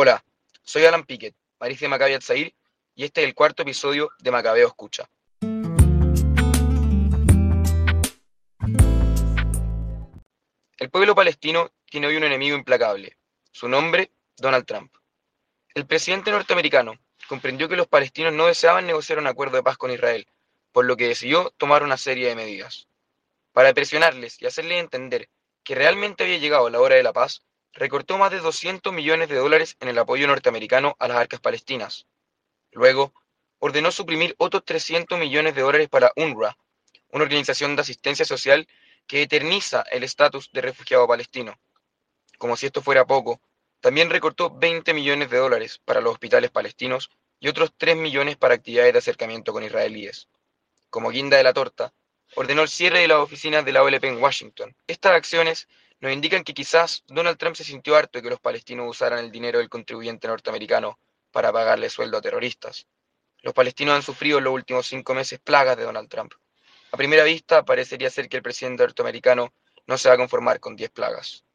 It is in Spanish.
Hola, soy Alan Pickett, Maris de Maccabi Zair, y este es el cuarto episodio de Macabeo Escucha. El pueblo palestino tiene hoy un enemigo implacable. Su nombre, Donald Trump. El presidente norteamericano comprendió que los palestinos no deseaban negociar un acuerdo de paz con Israel, por lo que decidió tomar una serie de medidas. Para presionarles y hacerles entender que realmente había llegado la hora de la paz, recortó más de 200 millones de dólares en el apoyo norteamericano a las arcas palestinas. Luego, ordenó suprimir otros 300 millones de dólares para UNRWA, una organización de asistencia social que eterniza el estatus de refugiado palestino. Como si esto fuera poco, también recortó 20 millones de dólares para los hospitales palestinos y otros 3 millones para actividades de acercamiento con israelíes. Como guinda de la torta, ordenó el cierre de las oficinas de la OLP en Washington. Estas acciones nos indican que quizás Donald Trump se sintió harto de que los palestinos usaran el dinero del contribuyente norteamericano para pagarle sueldo a terroristas. Los palestinos han sufrido en los últimos cinco meses plagas de Donald Trump. A primera vista, parecería ser que el presidente norteamericano no se va a conformar con 10 plagas.